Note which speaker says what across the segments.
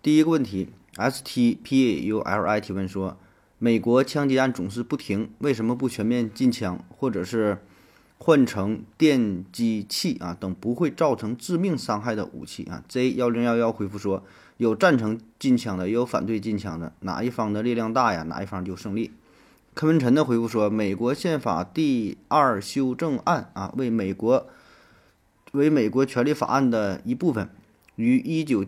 Speaker 1: 第一个问题，S T P A U L I 提问说，美国枪击案总是不停，为什么不全面禁枪，或者是换成电击器啊等不会造成致命伤害的武器啊？J 幺零幺幺回复说，有赞成禁枪的，也有反对禁枪的，哪一方的力量大呀，哪一方就胜利。柯文晨的回复说，美国宪法第二修正案啊，为美国为美国权利法案的一部分，于一九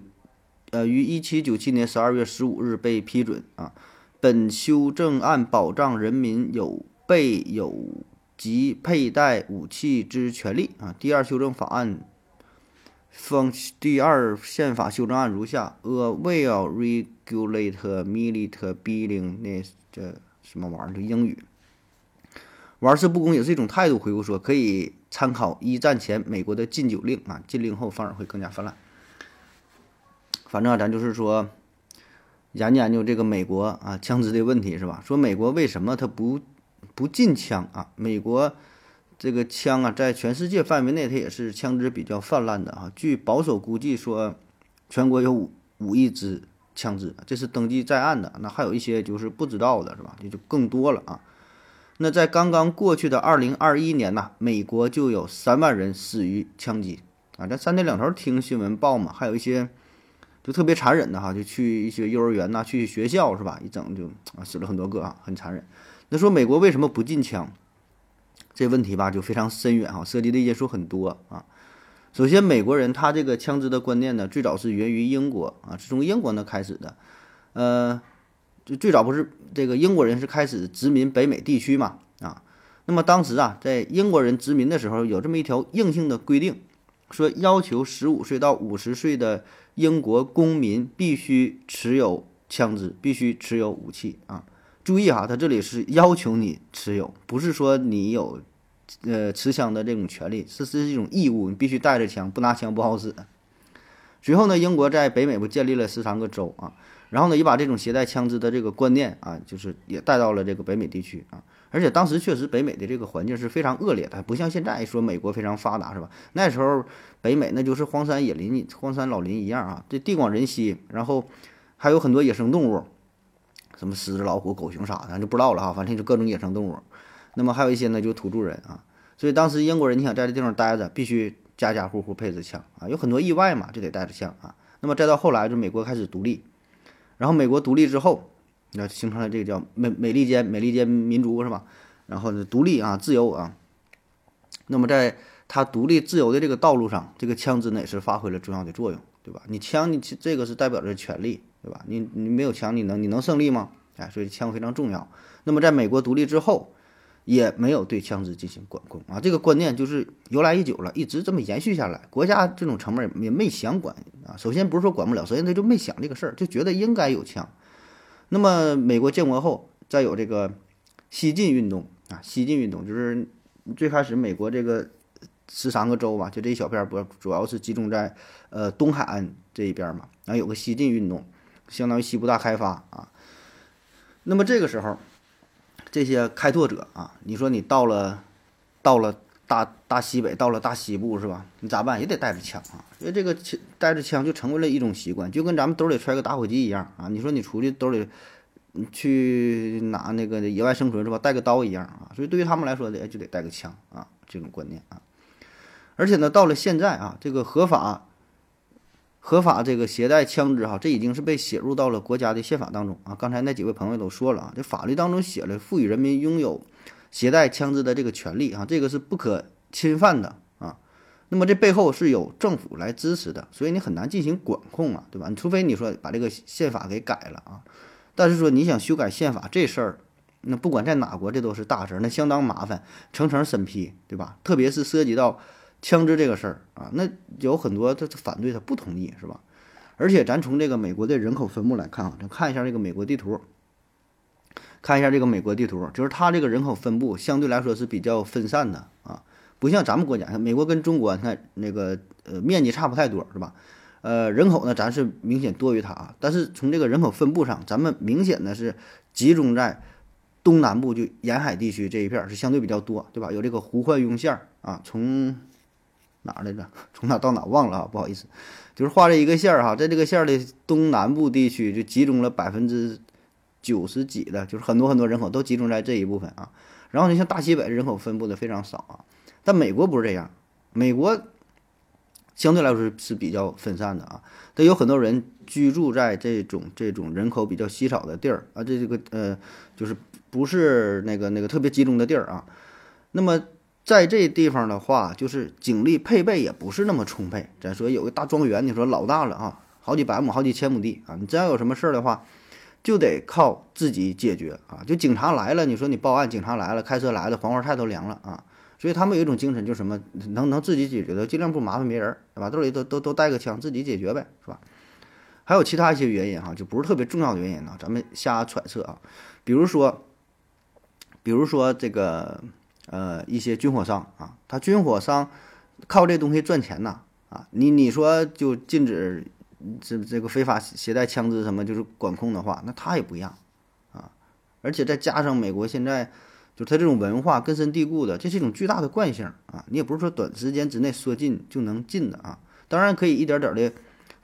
Speaker 1: 呃于一七九七年十二月十五日被批准啊。本修正案保障人民有备有及佩戴武器之权利啊。第二修正法案方第二宪法修正案如下：A will regulate military building 这。什么玩意儿？就英语，玩世不恭也是一种态度。回复说可以参考一战前美国的禁酒令啊，禁令后反而会更加泛滥。反正咱就是说研究研究这个美国啊枪支的问题是吧？说美国为什么它不不禁枪啊？美国这个枪啊，在全世界范围内它也是枪支比较泛滥的啊。据保守估计说，全国有五五亿支。枪支，这是登记在案的，那还有一些就是不知道的，是吧？也就更多了啊。那在刚刚过去的二零二一年呐，美国就有三万人死于枪击啊。这三天两头听新闻报嘛，还有一些就特别残忍的哈，就去一些幼儿园呐，去学校是吧？一整就啊死了很多个啊，很残忍。那说美国为什么不禁枪？这问题吧就非常深远哈，涉及的因素很多啊。首先，美国人他这个枪支的观念呢，最早是源于英国啊，是从英国那开始的。呃，就最早不是这个英国人是开始殖民北美地区嘛啊。那么当时啊，在英国人殖民的时候，有这么一条硬性的规定，说要求十五岁到五十岁的英国公民必须持有枪支，必须持有武器啊。注意哈，他这里是要求你持有，不是说你有。呃，持枪的这种权利是是一种义务，你必须带着枪，不拿枪不好使。随后呢，英国在北美不建立了十三个州啊，然后呢，也把这种携带枪支的这个观念啊，就是也带到了这个北美地区啊。而且当时确实北美的这个环境是非常恶劣的，不像现在说美国非常发达是吧？那时候北美那就是荒山野林、荒山老林一样啊，这地广人稀，然后还有很多野生动物，什么狮子、老虎、狗熊啥的，就不知道了哈，反正就各种野生动物。那么还有一些呢，就土著人啊，所以当时英国人你想在这地方待着，必须家家户户配置枪啊，有很多意外嘛，就得带着枪啊。那么再到后来，就美国开始独立，然后美国独立之后，那形成了这个叫美美利坚美利坚民族是吧？然后呢，独立啊，自由啊。那么在他独立自由的这个道路上，这个枪支呢也是发挥了重要的作用，对吧？你枪，你这个是代表着权利，对吧？你你没有枪，你能你能胜利吗？哎，所以枪非常重要。那么在美国独立之后。也没有对枪支进行管控啊，这个观念就是由来已久了，一直这么延续下来。国家这种层面也没想管啊。首先不是说管不了，首先他就没想这个事儿，就觉得应该有枪。那么美国建国后，再有这个西进运动啊，西进运动就是最开始美国这个十三个州吧，就这一小片不主要是集中在呃东海岸这一边嘛，然后有个西进运动，相当于西部大开发啊。那么这个时候。这些开拓者啊，你说你到了，到了大大西北，到了大西部是吧？你咋办？也得带着枪啊，因为这个带着枪就成为了一种习惯，就跟咱们兜里揣个打火机一样啊。你说你出去兜里去拿那个野外生存是吧？带个刀一样啊。所以对于他们来说的，就得带个枪啊，这种观念啊。而且呢，到了现在啊，这个合法。合法这个携带枪支哈，这已经是被写入到了国家的宪法当中啊。刚才那几位朋友都说了啊，这法律当中写了赋予人民拥有携带枪支的这个权利啊，这个是不可侵犯的啊。那么这背后是有政府来支持的，所以你很难进行管控啊，对吧？你除非你说把这个宪法给改了啊，但是说你想修改宪法这事儿，那不管在哪国这都是大事儿，那相当麻烦，层层审批，对吧？特别是涉及到。枪支这个事儿啊，那有很多他反对，他不同意，是吧？而且咱从这个美国的人口分布来看啊，咱看一下这个美国地图，看一下这个美国地图，就是它这个人口分布相对来说是比较分散的啊，不像咱们国家，美国跟中国，你看那个呃面积差不太多，是吧？呃，人口呢咱是明显多于它啊，但是从这个人口分布上，咱们明显的是集中在东南部就沿海地区这一片是相对比较多，对吧？有这个胡焕庸线儿啊，从哪来着？从哪到哪忘了啊，不好意思，就是画这一个线儿哈，在这个线儿的东南部地区就集中了百分之。九十几的，就是很多很多人口都集中在这一部分啊。然后你像大西北人口分布的非常少啊，但美国不是这样，美国相对来说是比较分散的啊。它有很多人居住在这种这种人口比较稀少的地儿啊，这这个呃，就是不是那个那个特别集中的地儿啊。那么在这地方的话，就是警力配备也不是那么充沛。咱说有个大庄园，你说老大了啊，好几百亩、好几千亩地啊，你真要有什么事儿的话。就得靠自己解决啊！就警察来了，你说你报案，警察来了，开车来了，黄花菜都凉了啊！所以他们有一种精神，就是什么能能自己解决的，尽量不麻烦别人，对吧？兜里都都都带个枪，自己解决呗，是吧？还有其他一些原因哈，就不是特别重要的原因呢，咱们瞎揣测啊。比如说，比如说这个呃一些军火商啊，他军火商靠这东西赚钱呐啊！你你说就禁止。这这个非法携带枪支什么就是管控的话，那他也不一样啊！而且再加上美国现在就他这种文化根深蒂固的，这是一种巨大的惯性啊！你也不是说短时间之内说禁就能禁的啊！当然可以一点点的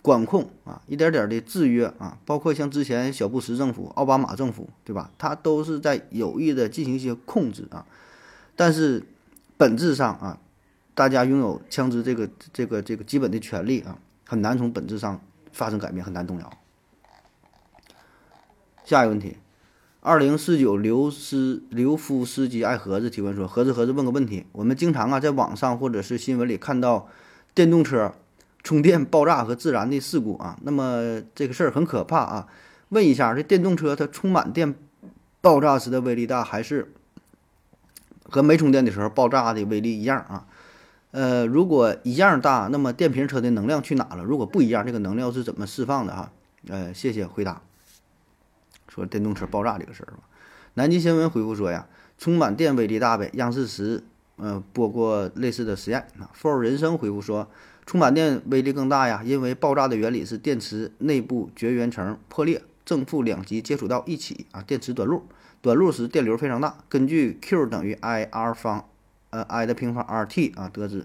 Speaker 1: 管控啊，一点点的制约啊，包括像之前小布什政府、奥巴马政府，对吧？他都是在有意的进行一些控制啊。但是本质上啊，大家拥有枪支这个这个这个基本的权利啊。很难从本质上发生改变，很难动摇。下一个问题，二零四九刘斯刘夫斯基爱盒子提问说：盒子盒子问个问题，我们经常啊在网上或者是新闻里看到电动车充电爆炸和自燃的事故啊，那么这个事儿很可怕啊。问一下，这电动车它充满电爆炸时的威力大，还是和没充电的时候爆炸的威力一样啊？呃，如果一样大，那么电瓶车的能量去哪了？如果不一样，这个能量是怎么释放的？哈，呃，谢谢回答。说电动车爆炸这个事儿吧。南极新闻回复说呀，充满电威力大呗。央视时，呃，播过类似的实验。啊，for 人生回复说，充满电威力更大呀，因为爆炸的原理是电池内部绝缘层破裂，正负两极接触到一起啊，电池短路，短路时电流非常大。根据 Q 等于 I R 方。呃，I 的平方 RT 啊，得知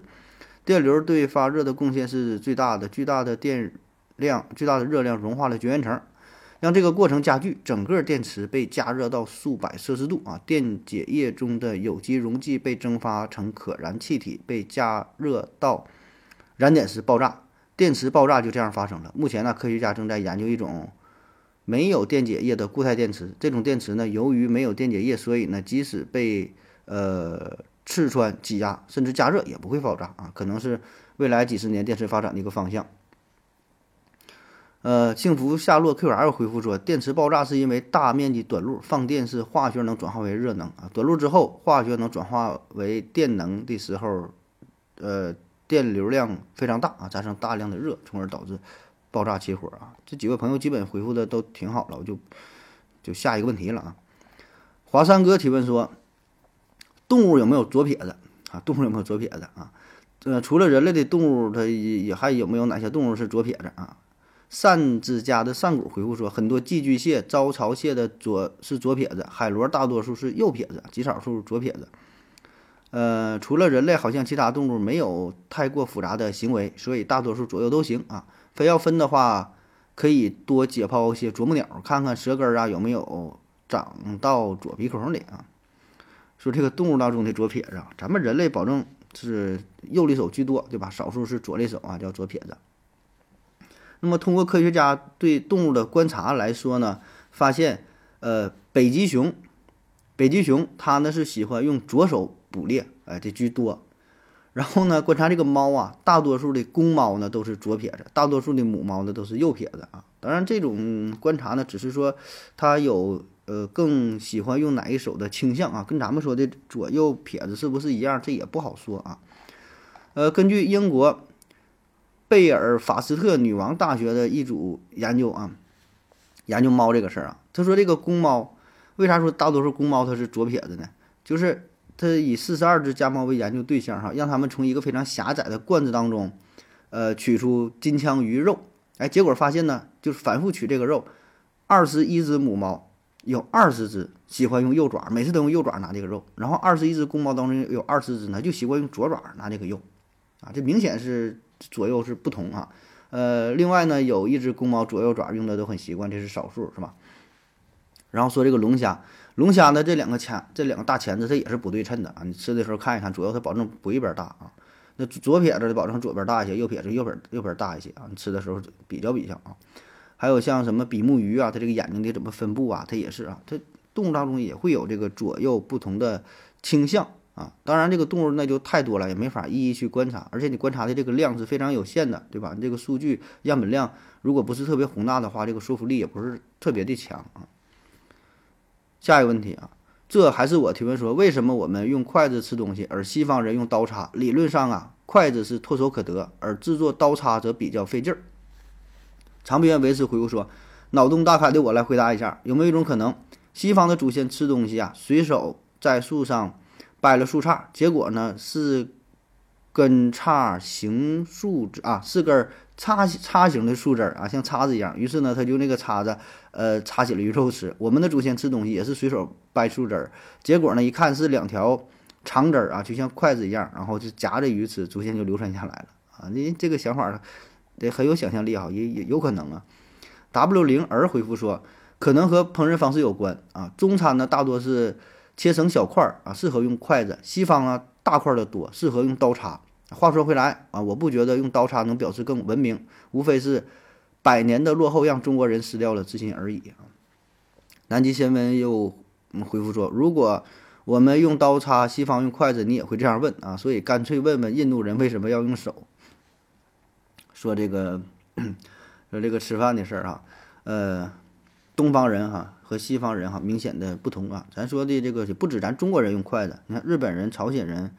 Speaker 1: 电流对发热的贡献是最大的。巨大的电量、巨大的热量融化了绝缘层，让这个过程加剧。整个电池被加热到数百摄氏度啊！电解液中的有机溶剂被蒸发成可燃气体，被加热到燃点时爆炸。电池爆炸就这样发生了。目前呢，科学家正在研究一种没有电解液的固态电池。这种电池呢，由于没有电解液，所以呢，即使被呃。刺穿、挤压，甚至加热也不会爆炸啊！可能是未来几十年电池发展的一个方向。呃，幸福夏洛 QL 回复说，电池爆炸是因为大面积短路，放电是化学能转化为热能啊。短路之后，化学能转化为电能的时候，呃，电流量非常大啊，产生大量的热，从而导致爆炸起火啊。这几位朋友基本回复的都挺好了，我就就下一个问题了啊。华山哥提问说。动物有没有左撇子啊？动物有没有左撇子啊？呃，除了人类的动物，它也还有没有哪些动物是左撇子啊？扇子家的扇骨回复说，很多寄居蟹、招潮蟹的左是左撇子，海螺大多数是右撇子，极少数左撇子。呃，除了人类，好像其他动物没有太过复杂的行为，所以大多数左右都行啊。非要分的话，可以多解剖些啄木鸟，看看舌根啊有没有长到左鼻孔里啊。说这个动物当中的左撇子，咱们人类保证是右利手居多，对吧？少数是左利手啊，叫左撇子。那么通过科学家对动物的观察来说呢，发现，呃，北极熊，北极熊它呢是喜欢用左手捕猎，哎，这居多。然后呢，观察这个猫啊，大多数的公猫呢都是左撇子，大多数的母猫呢都是右撇子啊。当然，这种观察呢，只是说它有。呃，更喜欢用哪一手的倾向啊？跟咱们说的左右撇子是不是一样？这也不好说啊。呃，根据英国贝尔法斯特女王大学的一组研究啊，研究猫这个事儿啊，他说这个公猫为啥说大多数公猫它是左撇子呢？就是它以四十二只家猫为研究对象哈，让他们从一个非常狭窄的罐子当中，呃，取出金枪鱼肉，哎，结果发现呢，就是反复取这个肉，二十一只母猫有二十只喜欢用右爪，每次都用右爪拿这个肉，然后二十一只公猫当中有二十只呢就习惯用左爪拿这个肉，啊，这明显是左右是不同啊。呃，另外呢，有一只公猫左右爪用的都很习惯，这是少数，是吧？然后说这个龙虾，龙虾呢这两个钳，这两个大钳子它也是不对称的啊。你吃的时候看一看，左右它保证不一边大啊。那左撇子的保证左边大一些，右撇子右边右边大一些啊。你吃的时候比较比较啊。还有像什么比目鱼啊，它这个眼睛的怎么分布啊，它也是啊，它动物当中也会有这个左右不同的倾向。啊，当然这个动物那就太多了，也没法一一去观察，而且你观察的这个量是非常有限的，对吧？你这个数据样本量如果不是特别宏大的话，这个说服力也不是特别的强啊。下一个问题啊，这还是我提问说，为什么我们用筷子吃东西，而西方人用刀叉？理论上啊，筷子是唾手可得，而制作刀叉则比较费劲儿。长边维斯回复说，脑洞大开的我来回答一下，有没有一种可能，西方的祖先吃东西啊，随手在树上。掰了树杈，结果呢是根叉形树枝啊，是根叉叉形的树枝啊，像叉子一样。于是呢，他就那个叉子，呃，叉起了鱼肉吃。我们的祖先吃东西也是随手掰树枝，结果呢，一看是两条长枝啊，就像筷子一样，然后就夹着鱼吃，祖先就流传下来了啊。你这个想法得很有想象力啊，也也有可能啊。W 零儿回复说，可能和烹饪方式有关啊。中餐呢，大多是。切成小块儿啊，适合用筷子；西方啊，大块的多，适合用刀叉。话说回来啊，我不觉得用刀叉能表示更文明，无非是百年的落后让中国人失掉了自信而已啊。南极新闻又回复说，如果我们用刀叉，西方用筷子，你也会这样问啊？所以干脆问问印度人为什么要用手。说这个说这个吃饭的事儿啊，呃，东方人哈。和西方人哈明显的不同啊，咱说的这个不止咱中国人用筷子，你看日本人、朝鲜人、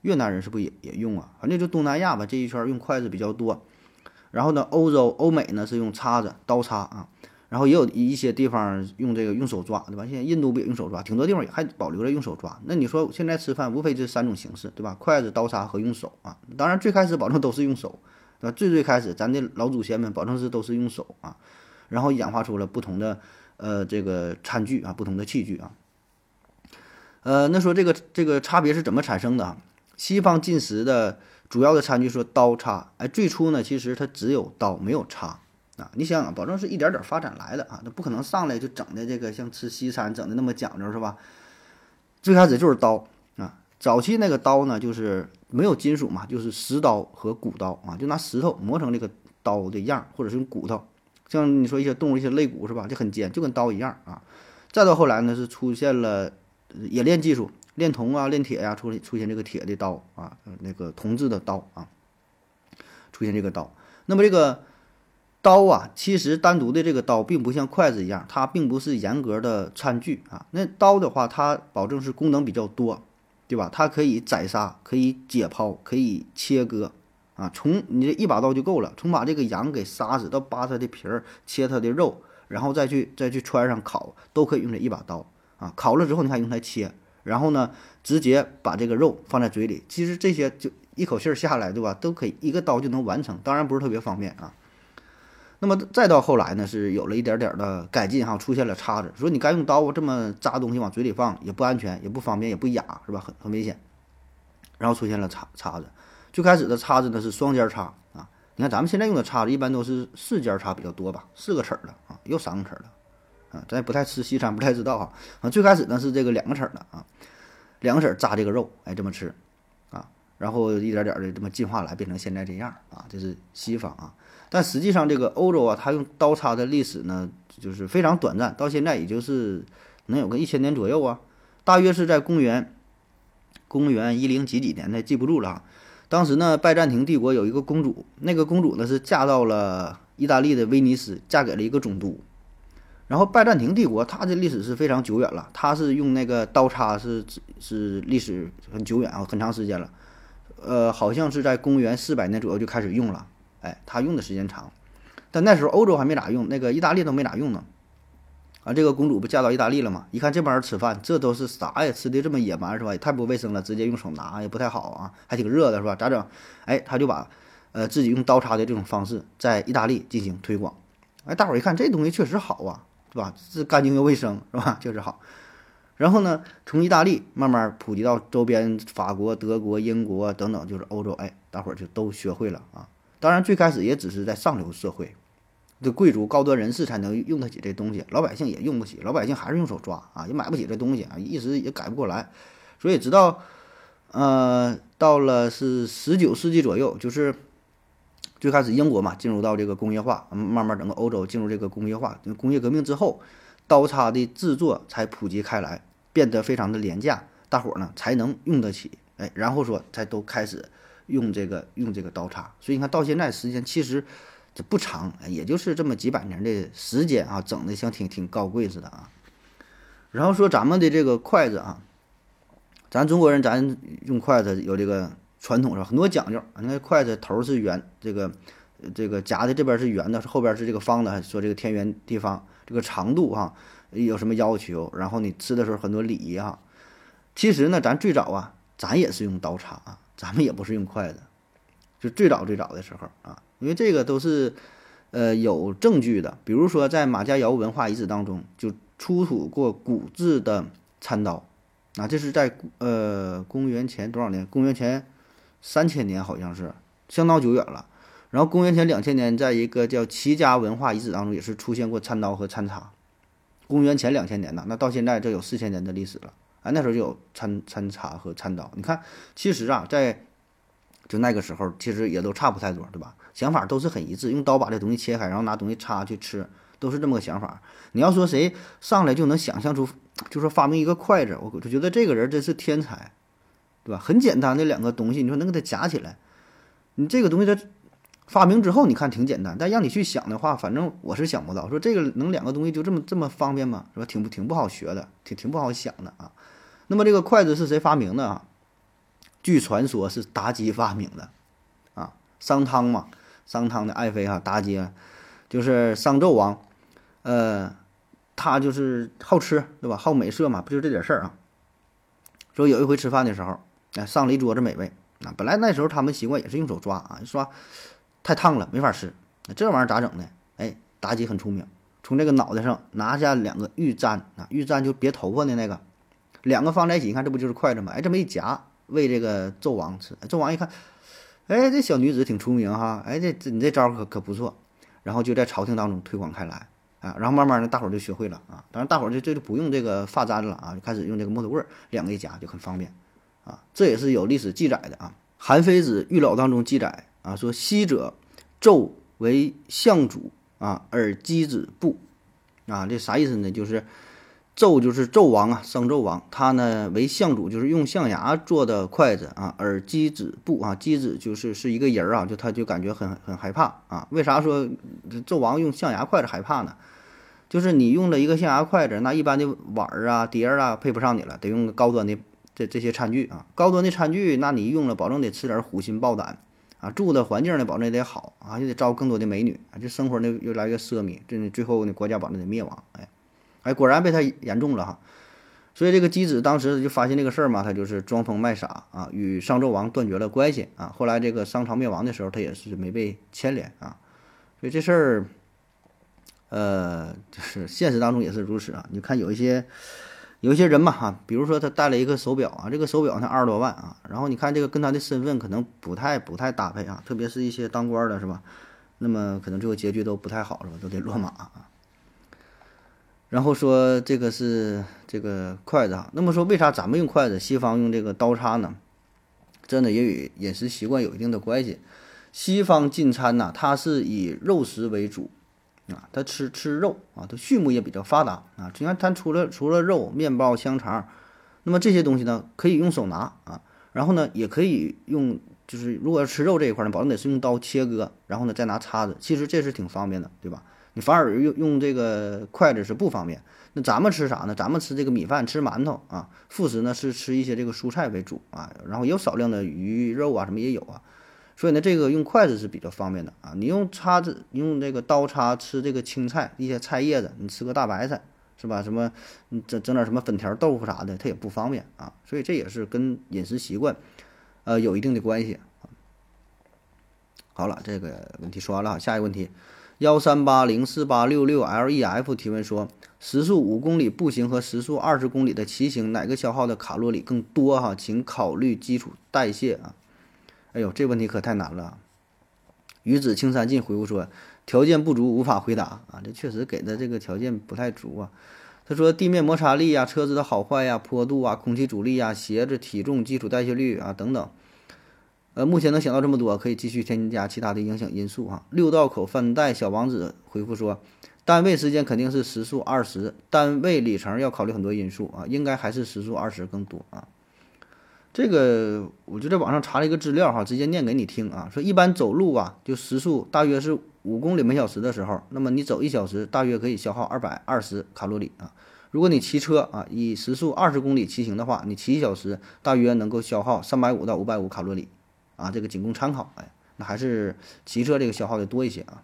Speaker 1: 越南人是不是也也用啊？反正就东南亚吧这一圈用筷子比较多。然后呢，欧洲、欧美呢是用叉子、刀叉啊，然后也有一些地方用这个用手抓，对吧？现在印度不也用手抓，挺多地方也还保留着用手抓。那你说现在吃饭无非这三种形式，对吧？筷子、刀叉和用手啊。当然最开始保证都是用手，那？最最开始咱的老祖先们保证是都是用手啊，然后演化出了不同的。呃，这个餐具啊，不同的器具啊，呃，那说这个这个差别是怎么产生的啊？西方进食的主要的餐具说刀叉，哎，最初呢，其实它只有刀没有叉啊。你想想，保证是一点点发展来的啊，那不可能上来就整的这个像吃西餐整的那么讲究是吧？最开始就是刀啊，早期那个刀呢，就是没有金属嘛，就是石刀和骨刀啊，就拿石头磨成这个刀的样，或者是用骨头。像你说一些动物一些肋骨是吧，就很尖，就跟刀一样啊。再到后来呢，是出现了冶炼技术，炼铜啊、炼铁呀，出出现这个铁的刀啊，那个铜制的刀啊，出现这个刀。那么这个刀啊，其实单独的这个刀并不像筷子一样，它并不是严格的餐具啊。那刀的话，它保证是功能比较多，对吧？它可以宰杀，可以解剖，可以切割。啊，从你这一把刀就够了，从把这个羊给杀死到扒它的皮儿、切它的肉，然后再去再去穿上烤，都可以用这一把刀啊。烤了之后，你还用它切，然后呢，直接把这个肉放在嘴里，其实这些就一口气儿下来，对吧？都可以一个刀就能完成，当然不是特别方便啊。那么再到后来呢，是有了一点点的改进哈，出现了叉子，说你该用刀这么扎东西往嘴里放也不安全，也不方便，也不雅，是吧？很很危险。然后出现了叉叉子。最开始的叉子呢是双尖叉啊，你看咱们现在用的叉子一般都是四尖叉比较多吧，四个齿儿的啊，又三个齿儿的啊，咱也不太吃西餐，不太知道哈。啊，最开始呢是这个两个齿儿的啊，两个齿儿扎这个肉，哎，这么吃啊，然后一点点的这么进化来，变成现在这样啊，这是西方啊。但实际上这个欧洲啊，它用刀叉的历史呢，就是非常短暂，到现在也就是能有个一千年左右啊，大约是在公元公元一零几几年的，记不住了。当时呢，拜占庭帝国有一个公主，那个公主呢是嫁到了意大利的威尼斯，嫁给了一个总督。然后拜占庭帝国它的历史是非常久远了，它是用那个刀叉是是历史很久远啊，很长时间了。呃，好像是在公元四百年左右就开始用了，哎，它用的时间长。但那时候欧洲还没咋用，那个意大利都没咋用呢。啊，这个公主不嫁到意大利了吗？一看这帮人吃饭，这都是啥呀？吃的这么野蛮是吧？也太不卫生了，直接用手拿也不太好啊，还挺热的是吧？咋整？哎，他就把呃自己用刀叉的这种方式在意大利进行推广。哎，大伙儿一看这东西确实好啊，是吧？是干净又卫生是吧？确实好。然后呢，从意大利慢慢普及到周边法国、德国、英国等等，就是欧洲。哎，大伙儿就都学会了啊。当然最开始也只是在上流社会。这贵族高端人士才能用得起这东西，老百姓也用不起，老百姓还是用手抓啊，也买不起这东西啊，一时也改不过来。所以直到，呃，到了是十九世纪左右，就是最开始英国嘛，进入到这个工业化，慢慢整个欧洲进入这个工业化，工业革命之后，刀叉的制作才普及开来，变得非常的廉价，大伙儿呢才能用得起，哎，然后说才都开始用这个用这个刀叉。所以你看到现在时间其实。这不长，也就是这么几百年的时间啊，整的像挺挺高贵似的啊。然后说咱们的这个筷子啊，咱中国人咱用筷子有这个传统上很多讲究。你看筷子头是圆，这个这个夹的这边是圆的，后边是这个方的，说这个天圆地方，这个长度哈有什么要求？然后你吃的时候很多礼仪哈。其实呢，咱最早啊，咱也是用刀叉啊，咱们也不是用筷子，就最早最早的时候啊。因为这个都是，呃，有证据的。比如说，在马家窑文化遗址当中，就出土过骨制的餐刀，啊，这是在呃公元前多少年？公元前三千年，好像是相当久远了。然后公元前两千年，在一个叫齐家文化遗址当中，也是出现过餐刀和餐叉。公元前两千年呢，那到现在这有四千年的历史了。哎，那时候就有餐餐叉和餐刀。你看，其实啊，在就那个时候，其实也都差不太多，对吧？想法都是很一致，用刀把这东西切开，然后拿东西插去吃，都是这么个想法。你要说谁上来就能想象出，就说发明一个筷子，我就觉得这个人真是天才，对吧？很简单的两个东西，你说能给它夹起来，你这个东西它发明之后，你看挺简单，但让你去想的话，反正我是想不到，说这个能两个东西就这么这么方便吗？是吧？挺不挺不好学的，挺挺不好想的啊。那么这个筷子是谁发明的啊？据传说是妲己发明的，啊，商汤嘛。商汤的爱妃哈，妲己，就是商纣王，呃，他就是好吃，对吧？好美色嘛，不就这点事儿啊？说有一回吃饭的时候，哎，上了一桌子美味啊。本来那时候他们习惯也是用手抓啊，一抓太烫了没法吃。那这玩意儿咋整呢？哎，妲己很聪明，从这个脑袋上拿下两个玉簪啊，玉簪就别头发的那个，两个放在一起，你看这不就是筷子吗？哎，这么一夹喂这个纣王吃，纣王一看。哎，这小女子挺出名哈！哎，这这你这招可可不错，然后就在朝廷当中推广开来啊，然后慢慢的大伙儿就学会了啊。当然，大伙儿就这就不用这个发簪了啊，就开始用这个木头棍儿，两个一夹就很方便啊。这也是有历史记载的啊，《韩非子·玉老》当中记载啊，说昔者纣为相主啊，而箕子布啊，这啥意思呢？就是。纣就是纣王啊，商纣王，他呢为相主，就是用象牙做的筷子啊。而箕子布啊，箕子就是是一个人儿啊，就他就感觉很很害怕啊。为啥说纣王用象牙筷子害怕呢？就是你用了一个象牙筷子，那一般的碗儿啊、碟儿啊配不上你了，得用高端的这这些餐具啊。高端的餐具，那你用了，保证得吃点虎心豹胆啊。住的环境呢，保证也得好啊，也得招更多的美女啊。这生活呢越来越奢靡，这最后呢国家保证得灭亡，哎。哎，果然被他言中了哈，所以这个姬子当时就发现这个事儿嘛，他就是装疯卖傻啊，与商纣王断绝了关系啊。后来这个商朝灭亡的时候，他也是没被牵连啊。所以这事儿，呃，就是现实当中也是如此啊。你看有一些有一些人嘛哈，比如说他戴了一个手表啊，这个手表才二十多万啊，然后你看这个跟他的身份可能不太不太搭配啊，特别是一些当官的是吧？那么可能最后结局都不太好是吧？都得落马啊。然后说这个是这个筷子哈，那么说为啥咱们用筷子，西方用这个刀叉呢？真的也与饮食习惯有一定的关系。西方进餐呢，它是以肉食为主啊，它吃吃肉啊，它畜牧业比较发达啊。你看它除了除了肉、面包、香肠，那么这些东西呢，可以用手拿啊，然后呢，也可以用，就是如果要吃肉这一块呢，保证得是用刀切割，然后呢再拿叉子，其实这是挺方便的，对吧？你反而用用这个筷子是不方便。那咱们吃啥呢？咱们吃这个米饭，吃馒头啊。副食呢是吃一些这个蔬菜为主啊，然后有少量的鱼肉啊，什么也有啊。所以呢，这个用筷子是比较方便的啊。你用叉子，用这个刀叉吃这个青菜，一些菜叶子，你吃个大白菜是吧？什么你整整点什么粉条豆腐啥的，它也不方便啊。所以这也是跟饮食习惯，呃，有一定的关系。好了，这个问题说完了，下一个问题，幺三八零四八六六 L E F 提问说，时速五公里步行和时速二十公里的骑行，哪个消耗的卡路里更多？哈，请考虑基础代谢啊。哎呦，这问题可太难了。鱼子青山尽回复说。条件不足，无法回答啊！这确实给的这个条件不太足啊。他说地面摩擦力呀、车子的好坏呀、坡度啊、空气阻力呀、鞋子体重、基础代谢率啊等等。呃，目前能想到这么多，可以继续添加其他的影响因素哈。六道口饭袋小王子回复说，单位时间肯定是时速二十，单位里程要考虑很多因素啊，应该还是时速二十更多啊。这个我就在网上查了一个资料哈，直接念给你听啊。说一般走路啊，就时速大约是。五公里每小时的时候，那么你走一小时，大约可以消耗二百二十卡路里啊。如果你骑车啊，以时速二十公里骑行的话，你骑一小时，大约能够消耗三百五到五百五卡路里啊。这个仅供参考，哎，那还是骑车这个消耗的多一些啊。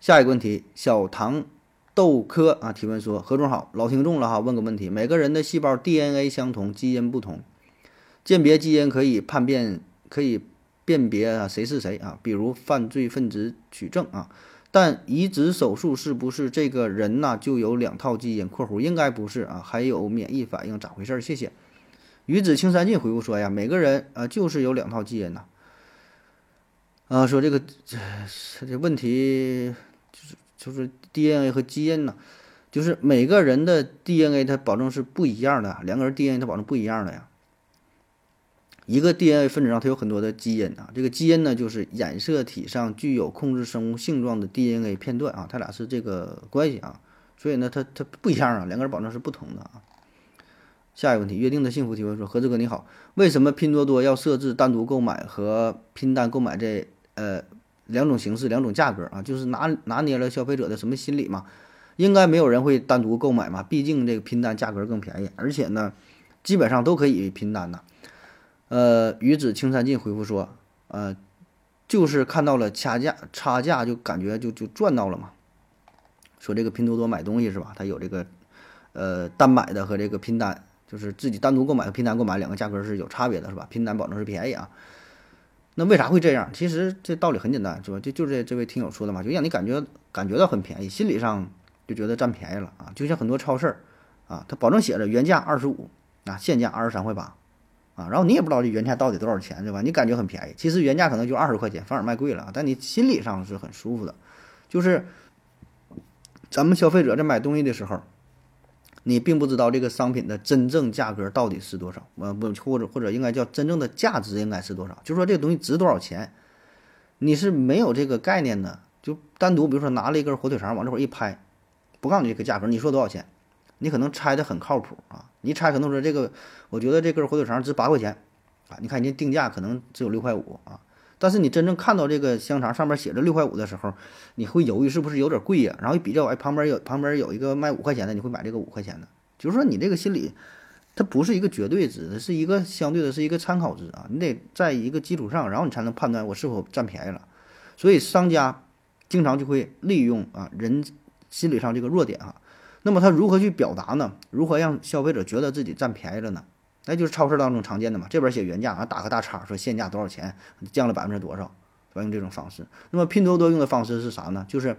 Speaker 1: 下一个问题，小唐豆科啊提问说：何总好，老听众了哈，问个问题，每个人的细胞 DNA 相同，基因不同，鉴别基因可以判辨，可以。辨别啊谁是谁啊？比如犯罪分子取证啊，但移植手术是不是这个人呢就有两套基因？（括弧应该不是啊，还有免疫反应咋回事？谢谢。鱼子青山尽回复说呀，每个人啊就是有两套基因呐。啊，说这个这这问题就是就是 DNA 和基因呐，就是每个人的 DNA 它保证是不一样的，两个人 DNA 它保证不一样的呀。一个 DNA 分子上它有很多的基因啊，这个基因呢就是染色体上具有控制生物性状的 DNA 片段啊，它俩是这个关系啊，所以呢它它不一样啊，两个人保证是不同的啊。下一个问题，约定的幸福提问说：何志哥你好，为什么拼多多要设置单独购买和拼单购买这呃两种形式两种价格啊？就是拿拿捏了消费者的什么心理嘛？应该没有人会单独购买嘛，毕竟这个拼单价格更便宜，而且呢基本上都可以拼单呐。呃，鱼子青山尽回复说，呃，就是看到了掐价差价，就感觉就就赚到了嘛。说这个拼多多买东西是吧？它有这个呃单买的和这个拼单，就是自己单独购买和拼单购买两个价格是有差别的，是吧？拼单保证是便宜啊。那为啥会这样？其实这道理很简单，是吧？就就这这位听友说的嘛，就让你感觉感觉到很便宜，心理上就觉得占便宜了啊。就像很多超市啊，它保证写着原价二十五啊，现价二十三块八。啊，然后你也不知道这原价到底多少钱，对吧？你感觉很便宜，其实原价可能就二十块钱，反而卖贵了。但你心理上是很舒服的，就是咱们消费者在买东西的时候，你并不知道这个商品的真正价格到底是多少，呃，不，或者或者应该叫真正的价值应该是多少，就说这个东西值多少钱，你是没有这个概念的。就单独比如说拿了一根火腿肠往这会一拍，不告诉你这个价格，你说多少钱？你可能猜的很靠谱啊，你猜可能说这个，我觉得这根火腿肠值八块钱，啊，你看人家定价可能只有六块五啊，但是你真正看到这个香肠上面写着六块五的时候，你会犹豫是不是有点贵呀？然后一比较，哎，旁边有旁边有一个卖五块钱的，你会买这个五块钱的，就是说你这个心理，它不是一个绝对值，是一个相对的，是一个参考值啊，你得在一个基础上，然后你才能判断我是否占便宜了。所以商家经常就会利用啊人心理上这个弱点啊。那么他如何去表达呢？如何让消费者觉得自己占便宜了呢？那就是超市当中常见的嘛，这边写原价啊，打个大叉，说现价多少钱，降了百分之多少，用这种方式。那么拼多多用的方式是啥呢？就是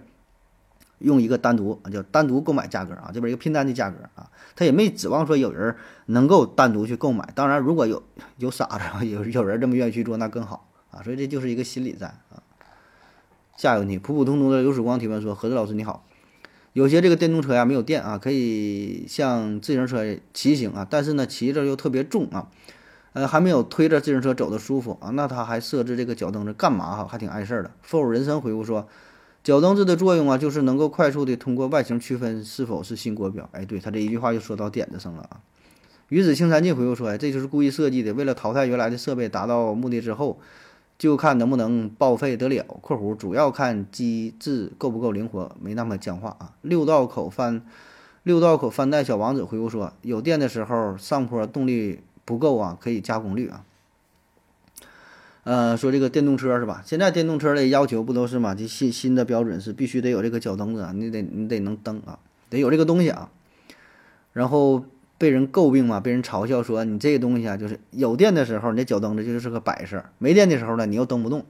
Speaker 1: 用一个单独啊叫单独购买价格啊，这边一个拼单的价格啊，他也没指望说有人能够单独去购买。当然，如果有有傻子，有有人这么愿意去做，那更好啊。所以这就是一个心理战啊。下一个问题，普普通通的刘曙光提问说：何子老师你好。有些这个电动车呀没有电啊，可以像自行车骑行啊，但是呢骑着又特别重啊，呃还没有推着自行车走的舒服啊，那他还设置这个脚蹬子干嘛哈？还挺碍事儿的。否人生回复说，脚蹬子的作用啊，就是能够快速的通过外形区分是否是新国标。哎，对他这一句话就说到点子上了啊。鱼子青山记回复说，哎，这就是故意设计的，为了淘汰原来的设备，达到目的之后。就看能不能报废得了。（括弧主要看机制够不够灵活，没那么僵化啊。）六道口翻，六道口翻带小王子回复说：有电的时候上坡动力不够啊，可以加功率啊。呃，说这个电动车是吧？现在电动车的要求不都是嘛？这新新的标准是必须得有这个脚蹬子，你得你得能蹬啊。得有这个东西啊。然后被人诟病嘛，被人嘲笑说你这个东西啊，就是有电的时候你这脚蹬子就是个摆设，没电的时候呢你又蹬不动，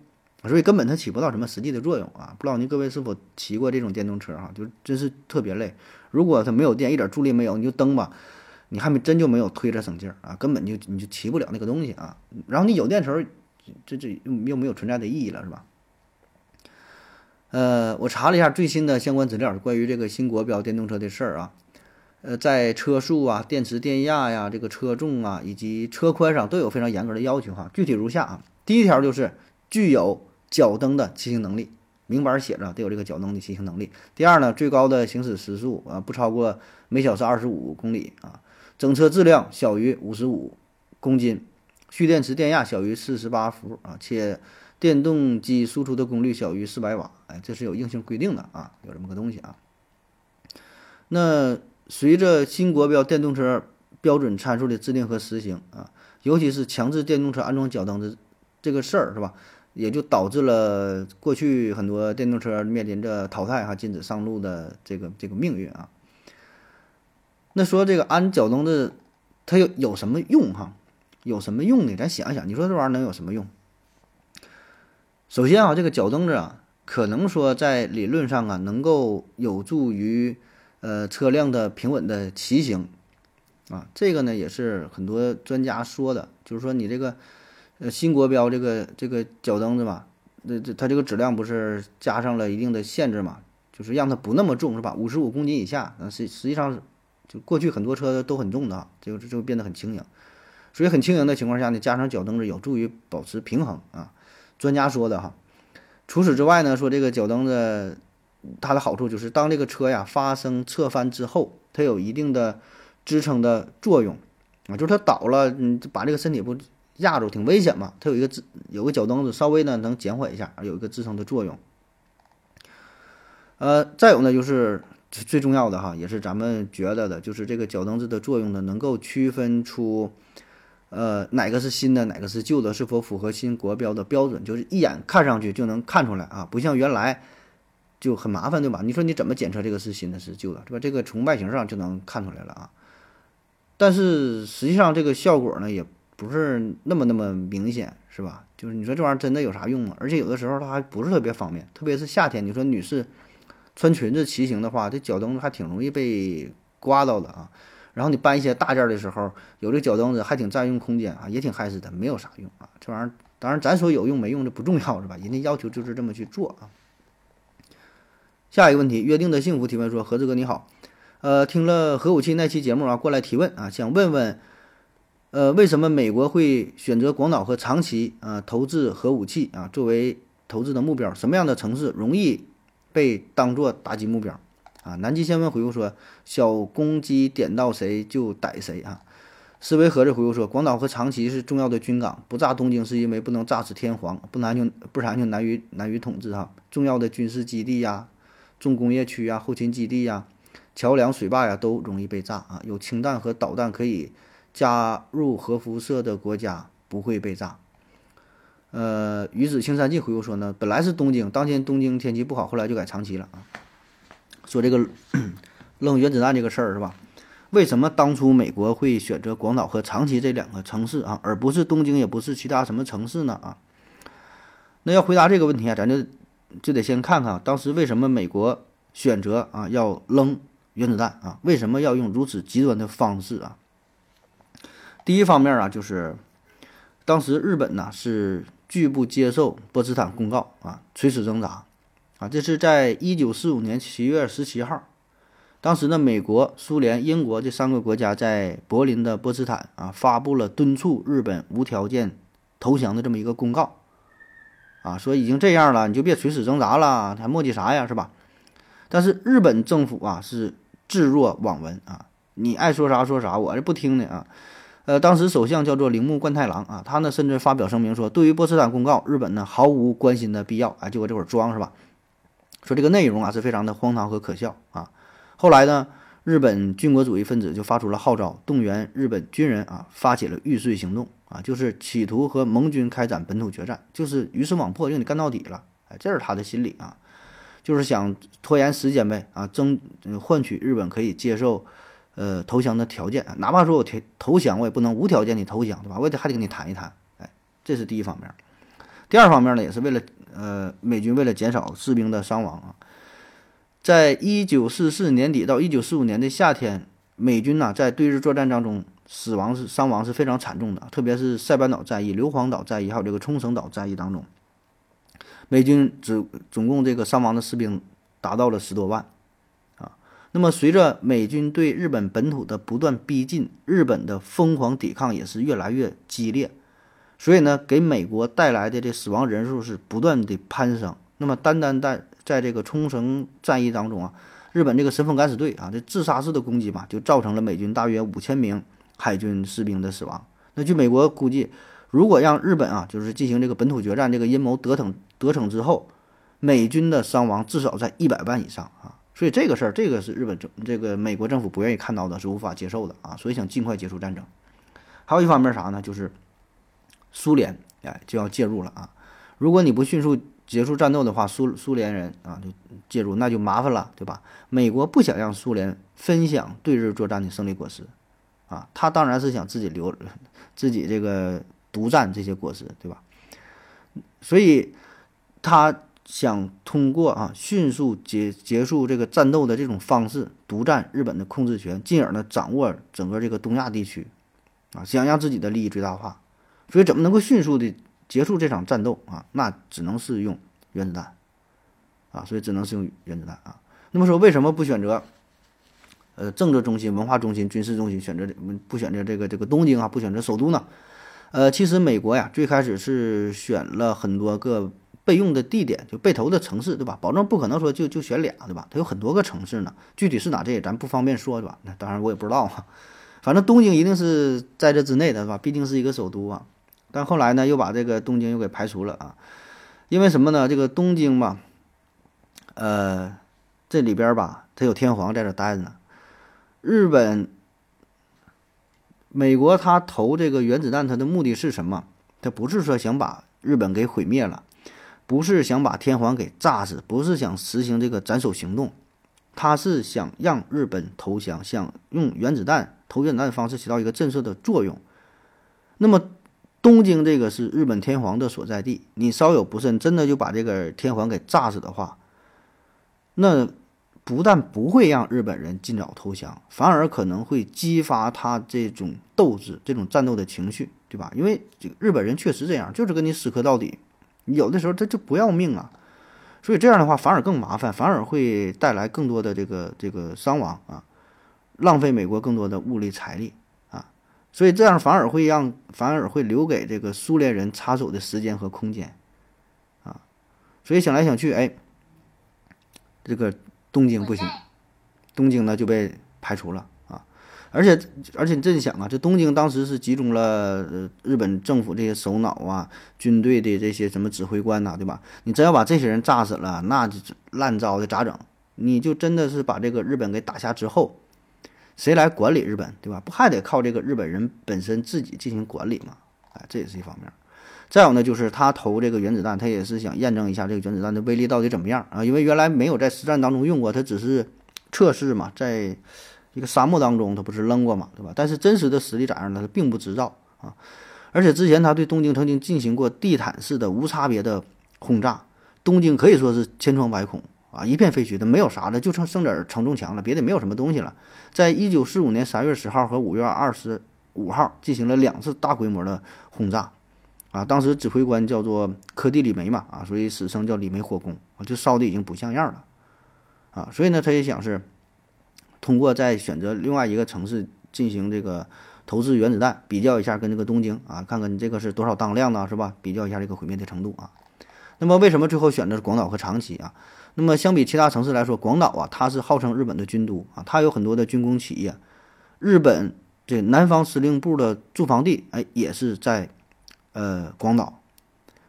Speaker 1: 所以根本它起不到什么实际的作用啊。不知道您各位是否骑过这种电动车哈？就真是特别累。如果它没有电，一点助力没有，你就蹬吧，你还没真就没有推着省劲儿啊，根本就你就骑不了那个东西啊。然后你有电时候，这这又没有存在的意义了，是吧？呃，我查了一下最新的相关资料，关于这个新国标电动车的事儿啊，呃，在车速啊、电池电压呀、这个车重啊以及车宽上都有非常严格的要求哈。具体如下啊，第一条就是具有脚蹬的骑行能力，明板写着得有这个脚蹬的骑行能力。第二呢，最高的行驶时速啊不超过每小时二十五公里啊，整车质量小于五十五公斤，蓄电池电压小于四十八伏啊，且。电动机输出的功率小于四百瓦，哎，这是有硬性规定的啊，有这么个东西啊。那随着新国标电动车标准参数的制定和实行啊，尤其是强制电动车安装脚蹬子这个事儿，是吧？也就导致了过去很多电动车面临着淘汰哈、禁止上路的这个这个命运啊。那说这个安脚蹬子，它有有什么用哈？有什么用呢？咱想一想，你说这玩意儿能有什么用？首先啊，这个脚蹬子啊，可能说在理论上啊，能够有助于呃车辆的平稳的骑行啊。这个呢，也是很多专家说的，就是说你这个呃新国标这个这个脚蹬子嘛，这这它这个质量不是加上了一定的限制嘛，就是让它不那么重是吧？五十五公斤以下，啊实实际上就过去很多车都很重的，就就变得很轻盈。所以很轻盈的情况下呢，加上脚蹬子有助于保持平衡啊。专家说的哈，除此之外呢，说这个脚蹬子它的好处就是，当这个车呀发生侧翻之后，它有一定的支撑的作用啊，就是它倒了，嗯，把这个身体不压住，挺危险嘛。它有一个支，有个脚蹬子，稍微呢能减缓一下，有一个支撑的作用。呃，再有呢，就是最重要的哈，也是咱们觉得的，就是这个脚蹬子的作用呢，能够区分出。呃，哪个是新的，哪个是旧的，是否符合新国标的标准？就是一眼看上去就能看出来啊，不像原来就很麻烦，对吧？你说你怎么检测这个是新的，是旧的，对吧？这个从外形上就能看出来了啊。但是实际上这个效果呢，也不是那么那么明显，是吧？就是你说这玩意儿真的有啥用吗？而且有的时候它还不是特别方便，特别是夏天，你说女士穿裙子骑行的话，这脚蹬子还挺容易被刮到的啊。然后你搬一些大件的时候，有这脚蹬子还挺占用空间啊，也挺害死的，没有啥用啊。这玩意儿当然咱说有用没用这不重要是吧？人家要求就是这么去做啊。下一个问题，约定的幸福提问说：何志哥你好，呃，听了核武器那期节目啊，过来提问啊，想问问，呃，为什么美国会选择广岛和长崎啊投掷核武器啊作为投掷的目标？什么样的城市容易被当做打击目标？啊，南极先锋回复说：“小公鸡点到谁就逮谁啊。”思维盒子回复说：“广岛和长崎是重要的军港，不炸东京是因为不能炸死天皇，不然就不然就难于难于统治哈。重要的军事基地呀、重工业区呀、后勤基地呀、桥梁、水坝呀都容易被炸啊。有氢弹和导弹可以加入核辐射的国家不会被炸。”呃，鱼子青山记回复说呢：“本来是东京，当天东京天气不好，后来就改长崎了啊。”说这个 扔原子弹这个事儿是吧？为什么当初美国会选择广岛和长崎这两个城市啊，而不是东京，也不是其他什么城市呢？啊？那要回答这个问题啊，咱就就得先看看当时为什么美国选择啊要扔原子弹啊？为什么要用如此极端的方式啊？第一方面啊，就是当时日本呢是拒不接受波茨坦公告啊，垂死挣扎。啊，这是在一九四五年七月十七号，当时呢，美国、苏联、英国这三个国家在柏林的波茨坦啊，发布了敦促日本无条件投降的这么一个公告，啊，说已经这样了，你就别垂死挣扎了，还磨叽啥呀，是吧？但是日本政府啊是置若罔闻啊，你爱说啥说啥，我这不听的啊。呃，当时首相叫做铃木贯太郎啊，他呢甚至发表声明说，对于波茨坦公告，日本呢毫无关心的必要啊，就我这会儿装是吧？说这个内容啊是非常的荒唐和可笑啊！后来呢，日本军国主义分子就发出了号召，动员日本军人啊，发起了玉碎行动啊，就是企图和盟军开展本土决战，就是鱼死网破，让你干到底了。哎，这是他的心理啊。就是想拖延时间呗啊，争换取日本可以接受呃投降的条件，哪怕说我投投降，我也不能无条件的投降，对吧？我得还得跟你谈一谈，哎，这是第一方面。第二方面呢，也是为了呃美军为了减少士兵的伤亡啊，在一九四四年底到一九四五年的夏天，美军呐在对日作战当中死亡是伤亡是非常惨重的，特别是塞班岛战役、硫磺岛战役还有这个冲绳岛战役当中，美军只总共这个伤亡的士兵达到了十多万啊。那么随着美军对日本本土的不断逼近，日本的疯狂抵抗也是越来越激烈。所以呢，给美国带来的这死亡人数是不断的攀升。那么，单单在在这个冲绳战役当中啊，日本这个神风敢死队啊，这自杀式的攻击吧，就造成了美军大约五千名海军士兵的死亡。那据美国估计，如果让日本啊，就是进行这个本土决战这个阴谋得逞得逞之后，美军的伤亡至少在一百万以上啊。所以这个事儿，这个是日本政这个美国政府不愿意看到的，是无法接受的啊。所以想尽快结束战争。还有一方面啥呢？就是。苏联哎就要介入了啊！如果你不迅速结束战斗的话，苏苏联人啊就介入，那就麻烦了，对吧？美国不想让苏联分享对日作战的胜利果实啊，他当然是想自己留自己这个独占这些果实，对吧？所以他想通过啊迅速结结束这个战斗的这种方式，独占日本的控制权，进而呢掌握整个这个东亚地区啊，想让自己的利益最大化。所以怎么能够迅速的结束这场战斗啊？那只能是用原子弹，啊，所以只能是用原子弹啊。那么说为什么不选择，呃，政治中心、文化中心、军事中心，选择不选择这个这个东京啊？不选择首都呢？呃，其实美国呀，最开始是选了很多个备用的地点，就备投的城市，对吧？保证不可能说就就选俩，对吧？它有很多个城市呢，具体是哪这些咱不方便说，对吧？那当然我也不知道啊。反正东京一定是在这之内的，是吧？毕竟是一个首都啊。但后来呢，又把这个东京又给排除了啊，因为什么呢？这个东京吧，呃，这里边吧，它有天皇在这待着呢。日本、美国，他投这个原子弹，它的目的是什么？他不是说想把日本给毁灭了，不是想把天皇给炸死，不是想实行这个斩首行动，他是想让日本投降，想用原子弹投原子弹的方式起到一个震慑的作用。那么。东京这个是日本天皇的所在地，你稍有不慎，真的就把这个天皇给炸死的话，那不但不会让日本人尽早投降，反而可能会激发他这种斗志、这种战斗的情绪，对吧？因为这个日本人确实这样，就是跟你死磕到底，有的时候他就不要命啊，所以这样的话反而更麻烦，反而会带来更多的这个这个伤亡啊，浪费美国更多的物力财力啊。所以这样反而会让反而会留给这个苏联人插手的时间和空间，啊，所以想来想去，哎，这个 东京不行，东京呢就被排除了啊，而且而且你这想啊，这东京当时是集中了呃日本政府这些首脑啊，军队的这些什么指挥官呐，对吧？你真要把这些人炸死了，那就烂糟的咋整？你就真的是把这个日本给打下之后。谁来管理日本，对吧？不还得靠这个日本人本身自己进行管理吗？哎，这也是一方面。再有呢，就是他投这个原子弹，他也是想验证一下这个原子弹的威力到底怎么样啊？因为原来没有在实战当中用过，他只是测试嘛，在一个沙漠当中，他不是扔过嘛，对吧？但是真实的实力咋样呢？他并不知道啊。而且之前他对东京曾经进行过地毯式的无差别的轰炸，东京可以说是千疮百孔。啊，一片废墟，它没有啥的，就剩剩点承重墙了，别的没有什么东西了。在一九四五年三月十号和五月二十五号进行了两次大规模的轰炸，啊，当时指挥官叫做科蒂里梅嘛，啊，所以史称叫里梅火攻，啊，就烧的已经不像样了，啊，所以呢，他也想是通过再选择另外一个城市进行这个投掷原子弹，比较一下跟这个东京啊，看看你这个是多少当量呢，是吧？比较一下这个毁灭的程度啊。那么为什么最后选择广岛和长崎啊？那么相比其他城市来说，广岛啊，它是号称日本的军都啊，它有很多的军工企业。日本这南方司令部的驻防地，哎，也是在呃广岛。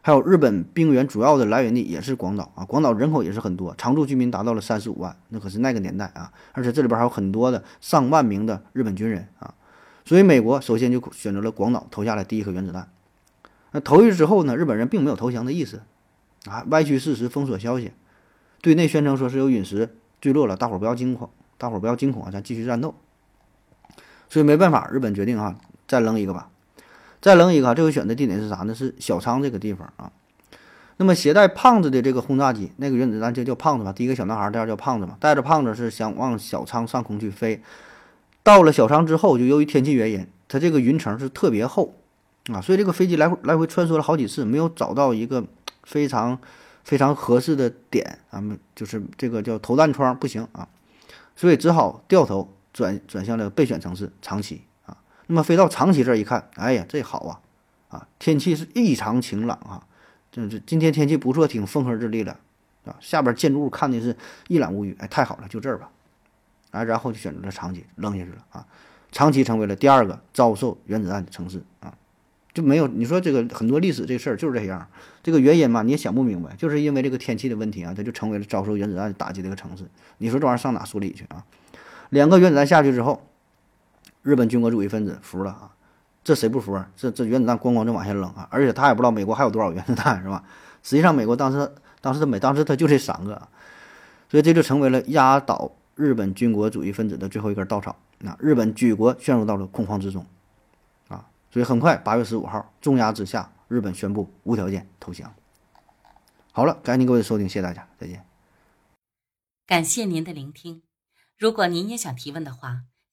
Speaker 1: 还有日本兵员主要的来源地也是广岛啊。广岛人口也是很多，常住居民达到了三十五万，那可是那个年代啊。而且这里边还有很多的上万名的日本军人啊。所以美国首先就选择了广岛，投下了第一颗原子弹。那投下去之后呢，日本人并没有投降的意思啊，歪曲事实，封锁消息。对内宣称说是有陨石坠落了，大伙不要惊恐，大伙不要惊恐啊，咱继续战斗。所以没办法，日本决定啊，再扔一个吧，再扔一个。这回选的地点是啥呢？是小仓这个地方啊。那么携带胖子的这个轰炸机，那个原子弹就叫胖子吧。第一个小男孩，第二叫胖子嘛。带着胖子是想往小仓上空去飞。到了小仓之后，就由于天气原因，它这个云层是特别厚啊，所以这个飞机来回来回穿梭了好几次，没有找到一个非常非常合适的点，咱们就是这个叫投弹窗不行啊，所以只好掉头转转向了备选城市长崎。那么飞到长崎这儿一看，哎呀，这好啊啊，天气是异常晴朗啊。这这今天天气不错，挺风和日丽的，啊，下边建筑物看的是一览无余，哎，太好了，就这儿吧，啊，然后就选择了长崎扔下去了啊，长崎成为了第二个遭受原子弹的城市啊，就没有你说这个很多历史这事儿就是这样，这个原因嘛你也想不明白，就是因为这个天气的问题啊，它就成为了遭受原子弹打击的一个城市，你说这玩意儿上哪说理去啊？两个原子弹下去之后，日本军国主义分子服了啊。这谁不服啊？这这原子弹咣咣就往下扔啊！而且他也不知道美国还有多少原子弹，是吧？实际上，美国当时当时美当时他就这三个，所以这就成为了压倒日本军国主义分子的最后一根稻草。那日本举国陷入到了恐慌之中，啊！所以很快八月十五号，重压之下，日本宣布无条件投降。好了，感谢您各位的收听，谢谢大家，再见。
Speaker 2: 感谢您的聆听。如果您也想提问的话。